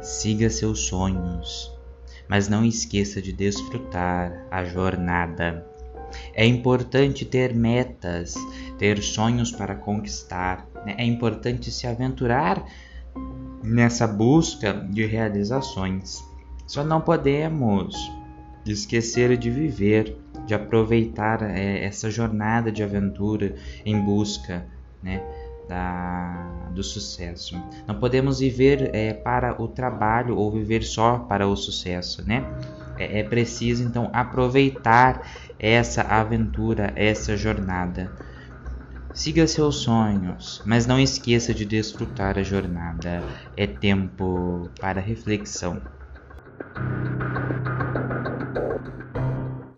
Siga seus sonhos, mas não esqueça de desfrutar a jornada. É importante ter metas, ter sonhos para conquistar. Né? É importante se aventurar nessa busca de realizações. Só não podemos esquecer de viver, de aproveitar é, essa jornada de aventura em busca né, da, do sucesso. Não podemos viver é, para o trabalho ou viver só para o sucesso, né? É, é preciso então aproveitar essa aventura, essa jornada. Siga seus sonhos, mas não esqueça de desfrutar a jornada. É tempo para reflexão.